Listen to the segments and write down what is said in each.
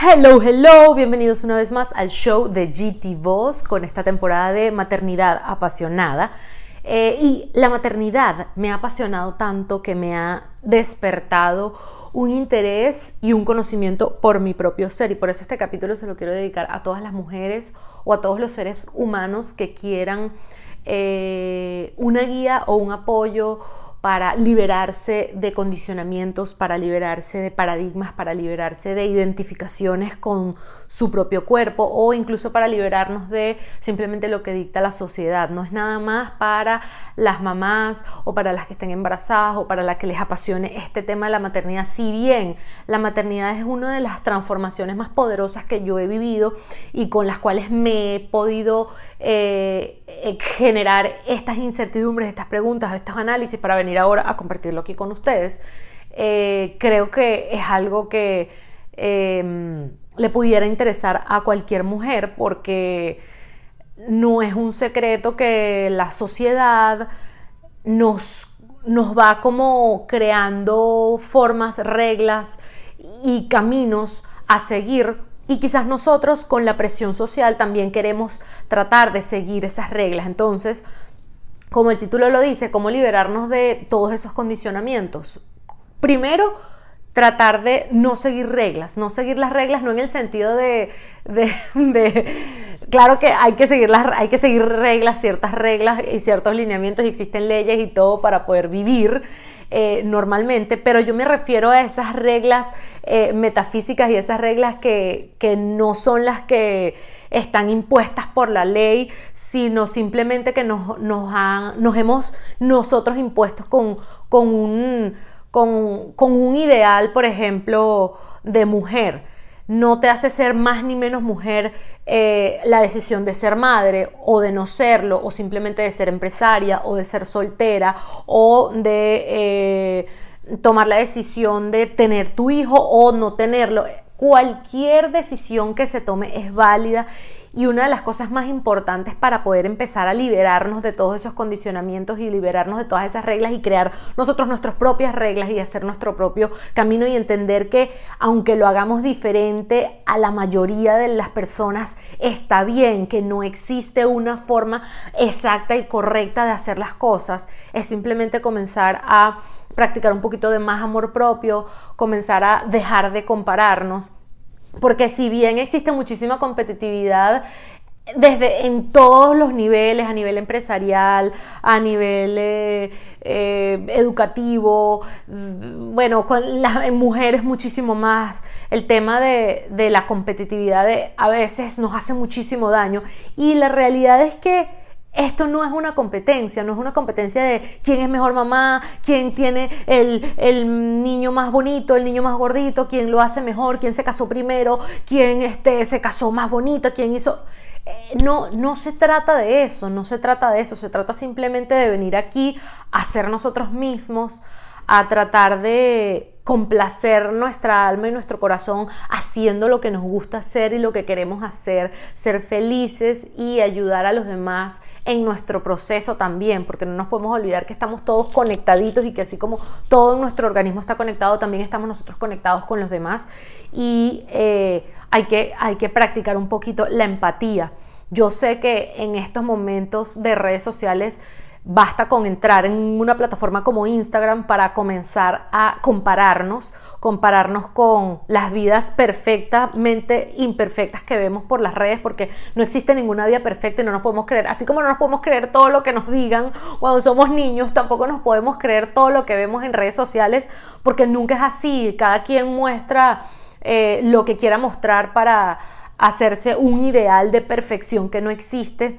Hello, hello, bienvenidos una vez más al show de GT Voz con esta temporada de maternidad apasionada. Eh, y la maternidad me ha apasionado tanto que me ha despertado un interés y un conocimiento por mi propio ser. Y por eso este capítulo se lo quiero dedicar a todas las mujeres o a todos los seres humanos que quieran eh, una guía o un apoyo para liberarse de condicionamientos, para liberarse de paradigmas, para liberarse de identificaciones con su propio cuerpo o incluso para liberarnos de simplemente lo que dicta la sociedad. No es nada más para las mamás o para las que estén embarazadas o para las que les apasione este tema de la maternidad. Si bien la maternidad es una de las transformaciones más poderosas que yo he vivido y con las cuales me he podido eh, eh, generar estas incertidumbres, estas preguntas, estos análisis para venir ahora a compartirlo aquí con ustedes, eh, creo que es algo que em, le pudiera interesar a cualquier mujer porque no es un secreto que la sociedad nos, nos va como creando formas, reglas y caminos a seguir y quizás nosotros con la presión social también queremos tratar de seguir esas reglas. Entonces, como el título lo dice, cómo liberarnos de todos esos condicionamientos. Primero, tratar de no seguir reglas, no seguir las reglas no en el sentido de, claro que hay que seguir las, hay que seguir reglas, ciertas reglas y ciertos lineamientos y existen leyes y todo para poder vivir eh, normalmente, pero yo me refiero a esas reglas eh, metafísicas y esas reglas que, no son las que están impuestas por la ley, sino simplemente que nos, nos, nos hemos nosotros impuestos con, con, un, con, con un ideal, por ejemplo, de mujer no te hace ser más ni menos mujer eh, la decisión de ser madre o de no serlo, o simplemente de ser empresaria o de ser soltera o de eh, tomar la decisión de tener tu hijo o no tenerlo. Cualquier decisión que se tome es válida y una de las cosas más importantes para poder empezar a liberarnos de todos esos condicionamientos y liberarnos de todas esas reglas y crear nosotros nuestras propias reglas y hacer nuestro propio camino y entender que aunque lo hagamos diferente a la mayoría de las personas, está bien, que no existe una forma exacta y correcta de hacer las cosas, es simplemente comenzar a practicar un poquito de más amor propio, comenzar a dejar de compararnos porque si bien existe muchísima competitividad desde en todos los niveles, a nivel empresarial, a nivel eh, eh, educativo, bueno, con las mujeres muchísimo más. El tema de, de la competitividad a veces nos hace muchísimo daño y la realidad es que esto no es una competencia, no es una competencia de quién es mejor mamá, quién tiene el, niño más bonito, el niño más gordito, quién lo hace mejor, quién se casó primero, quién este, se casó más bonito, quién hizo... Eh, no, no se trata de eso, no se trata de eso, se trata simplemente de venir aquí a ser nosotros mismos, a tratar de complacer nuestra alma y nuestro corazón haciendo lo que nos gusta hacer y lo que queremos hacer, ser felices y ayudar a los demás en nuestro proceso también, porque no nos podemos olvidar que estamos todos conectaditos y que así como todo nuestro organismo está conectado, también estamos nosotros conectados con los demás y eh, hay, que, hay que practicar un poquito la empatía. Yo sé que en estos momentos de redes sociales Basta con entrar en una plataforma como Instagram para comenzar a compararnos, compararnos con las vidas perfectamente imperfectas que vemos por las redes, porque no existe ninguna vida perfecta y no nos podemos creer. Así como no nos podemos creer todo lo que nos digan cuando somos niños, tampoco nos podemos creer todo lo que vemos en redes sociales, porque nunca es así. Cada quien muestra eh, lo que quiera mostrar para hacerse un ideal de perfección que no existe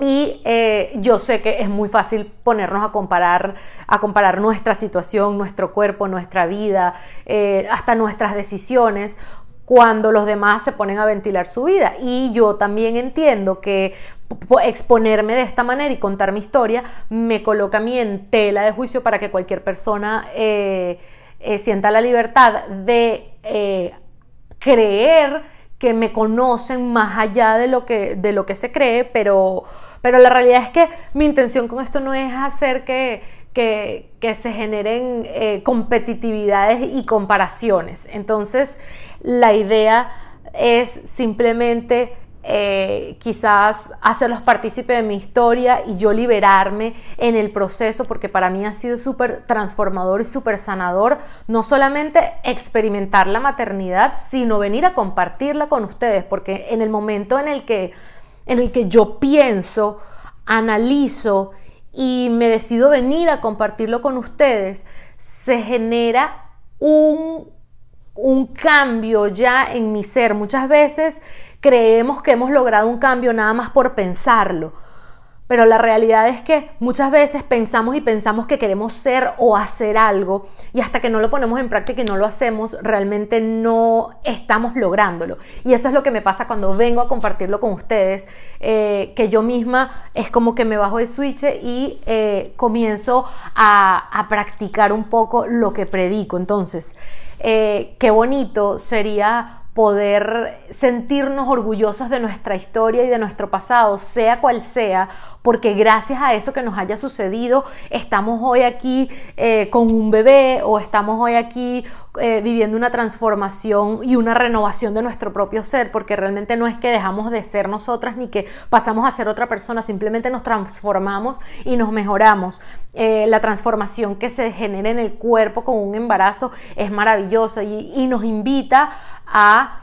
y eh, yo sé que es muy fácil ponernos a comparar, a comparar nuestra situación, nuestro cuerpo, nuestra vida, eh, hasta nuestras decisiones cuando los demás se ponen a ventilar su vida. Y yo también entiendo que exponerme de esta manera y contar mi historia me coloca a mí en tela de juicio para que cualquier persona eh, sienta la libertad de creer que me conocen más allá de lo que, de lo que se cree, pero pero la realidad es que mi intención con esto no es hacer que, que, se generen eh, competitividades y comparaciones. Entonces, la idea es simplemente eh, quizás hacerlos partícipe de mi historia y yo liberarme en el proceso, porque para mí ha sido súper transformador y súper sanador, no solamente experimentar la maternidad, sino venir a compartirla con ustedes, porque en el momento en el que, en el que yo pienso, analizo y me decido venir a compartirlo con ustedes, se genera un, un cambio ya en mi ser. Muchas veces creemos que hemos logrado un cambio nada más por pensarlo. Pero la realidad es que muchas veces pensamos y pensamos que queremos ser o hacer algo y hasta que no lo ponemos en práctica y no lo hacemos, realmente no estamos lográndolo. Y eso es lo que me pasa cuando vengo a compartirlo con ustedes, eh, que yo misma es como que me bajo el switch y eh, comienzo a, practicar un poco lo que predico. Entonces, eh, qué bonito sería poder sentirnos orgullosos de nuestra historia y de nuestro pasado, sea cual sea, porque gracias a eso que nos haya sucedido, estamos hoy aquí eh, con un bebé o estamos hoy aquí eh, viviendo una transformación y una renovación de nuestro propio ser, porque realmente no es que dejamos de ser nosotras ni que pasamos a ser otra persona, simplemente nos transformamos y nos mejoramos. Eh, la transformación que se genera en el cuerpo con un embarazo es maravillosa y nos invita a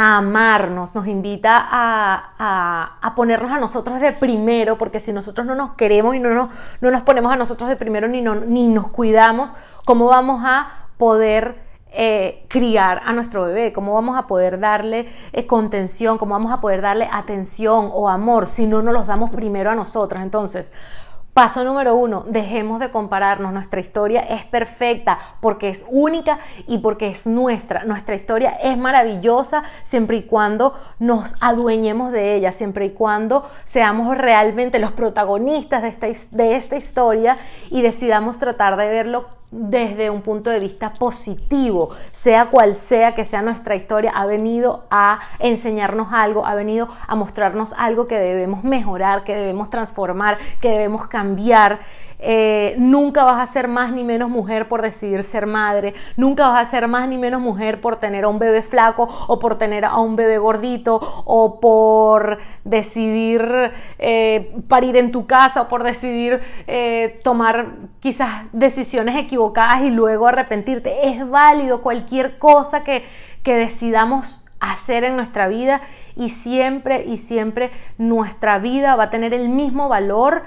amarnos, nos invita a, ponernos a nosotros de primero, porque si nosotros no nos queremos y no nos, no nos ponemos a nosotros de primero ni, ni nos cuidamos, ¿cómo vamos a poder eh, criar a nuestro bebé? ¿Cómo vamos a poder darle eh, contención? ¿Cómo vamos a poder darle atención o amor si no nos los damos primero a nosotras? Entonces, Paso número uno, dejemos de compararnos. Nuestra historia es perfecta porque es única y porque es nuestra. Nuestra historia es maravillosa siempre y cuando nos adueñemos de ella, siempre y cuando seamos realmente los protagonistas de esta, de esta historia y decidamos tratar de verlo desde un punto de vista positivo, sea cual sea que sea nuestra historia, ha venido a enseñarnos algo, ha venido a mostrarnos algo que debemos mejorar, que debemos transformar, que debemos cambiar. Eh, nunca vas a ser más ni menos mujer por decidir ser madre, nunca vas a ser más ni menos mujer por tener a un bebé flaco o por tener a un bebé gordito o por decidir eh, parir en tu casa o por decidir eh, tomar quizás decisiones equivocadas y luego arrepentirte. Es válido cualquier cosa que, que decidamos hacer en nuestra vida y siempre y siempre nuestra vida va a tener el mismo valor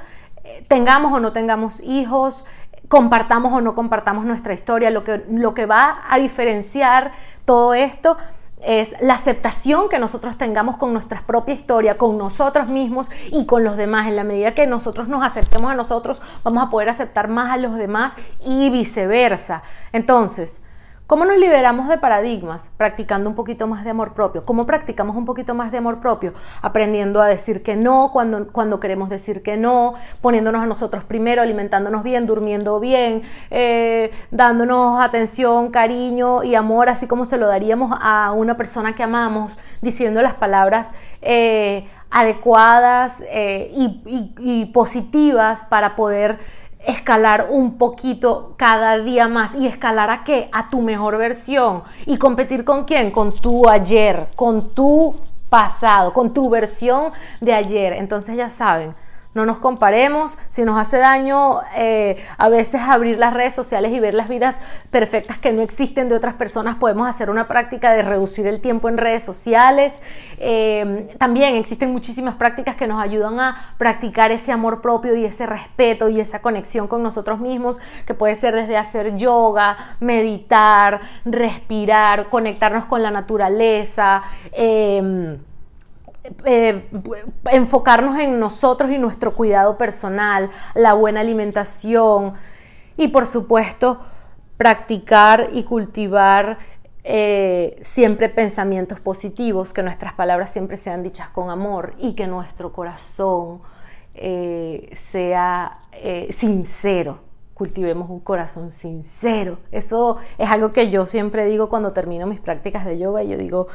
tengamos o no tengamos hijos, compartamos o no compartamos nuestra historia, lo que, lo que va a diferenciar todo esto es la aceptación que nosotros tengamos con nuestra propia historia, con nosotros mismos y con los demás. En la medida que nosotros nos aceptemos a nosotros, vamos a poder aceptar más a los demás y viceversa. Entonces, ¿Cómo nos liberamos de paradigmas? Practicando un poquito más de amor propio. ¿Cómo practicamos un poquito más de amor propio? Aprendiendo a decir que no cuando, cuando queremos decir que no, poniéndonos a nosotros primero, alimentándonos bien, durmiendo bien, eh, dándonos atención, cariño y amor, así como se lo daríamos a una persona que amamos, diciendo las palabras. Eh, adecuadas eh, y positivas para poder escalar un poquito cada día más y escalar a qué? A tu mejor versión. ¿Y competir con quién? Con tu ayer, con tu pasado, con tu versión de ayer. Entonces ya saben, no nos comparemos, si nos hace daño eh, a veces abrir las redes sociales y ver las vidas perfectas que no existen de otras personas, podemos hacer una práctica de reducir el tiempo en redes sociales. Eh, también existen muchísimas prácticas que nos ayudan a practicar ese amor propio y ese respeto y esa conexión con nosotros mismos, que puede ser desde hacer yoga, meditar, respirar, conectarnos con la naturaleza. Eh, eh, enfocarnos en nosotros y nuestro cuidado personal, la buena alimentación y por supuesto practicar y cultivar eh, siempre pensamientos positivos, que nuestras palabras siempre sean dichas con amor y que nuestro corazón eh, sea sincero cultivemos un corazón sincero. Eso es algo que yo siempre digo cuando termino mis prácticas de yoga. Yo digo,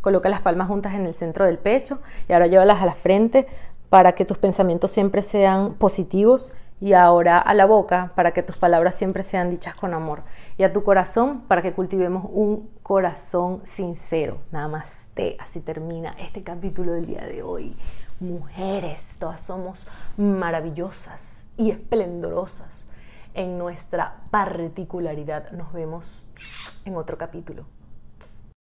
Coloca las palmas juntas en el centro del pecho y ahora llévalas a la frente para que tus pensamientos siempre sean positivos y ahora a la boca para que tus palabras siempre sean dichas con amor y a tu corazón para que cultivemos un corazón sincero. Nada más te, así termina este capítulo del día de hoy. Mujeres, todas somos maravillosas y esplendorosas en nuestra particularidad. Nos vemos en otro capítulo.